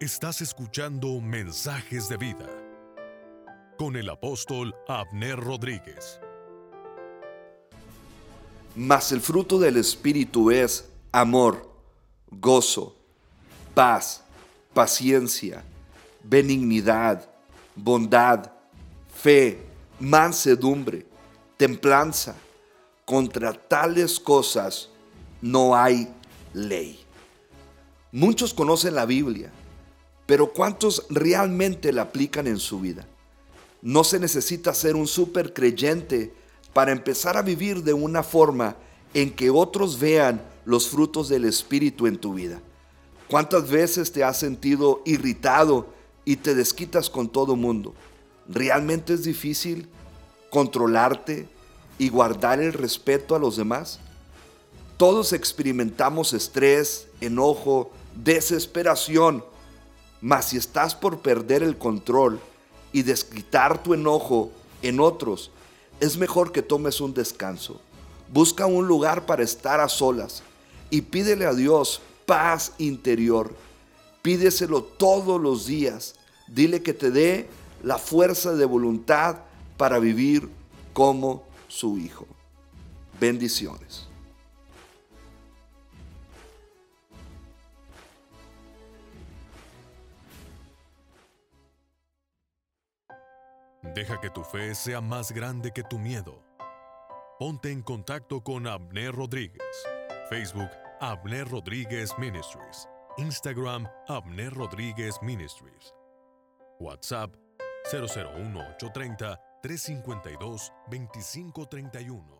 Estás escuchando Mensajes de Vida con el apóstol Abner Rodríguez. Mas el fruto del Espíritu es amor, gozo, paz, paciencia, benignidad, bondad, fe, mansedumbre, templanza. Contra tales cosas no hay ley. Muchos conocen la Biblia, pero ¿cuántos realmente la aplican en su vida? No se necesita ser un super creyente para empezar a vivir de una forma en que otros vean los frutos del Espíritu en tu vida. ¿Cuántas veces te has sentido irritado y te desquitas con todo mundo? ¿Realmente es difícil controlarte y guardar el respeto a los demás? Todos experimentamos estrés, enojo, desesperación, mas si estás por perder el control y desquitar tu enojo en otros, es mejor que tomes un descanso. Busca un lugar para estar a solas y pídele a Dios paz interior. Pídeselo todos los días. Dile que te dé la fuerza de voluntad para vivir como su hijo. Bendiciones. Deja que tu fe sea más grande que tu miedo. Ponte en contacto con Abner Rodríguez. Facebook Abner Rodríguez Ministries. Instagram Abner Rodríguez Ministries. WhatsApp 001 830 352 2531.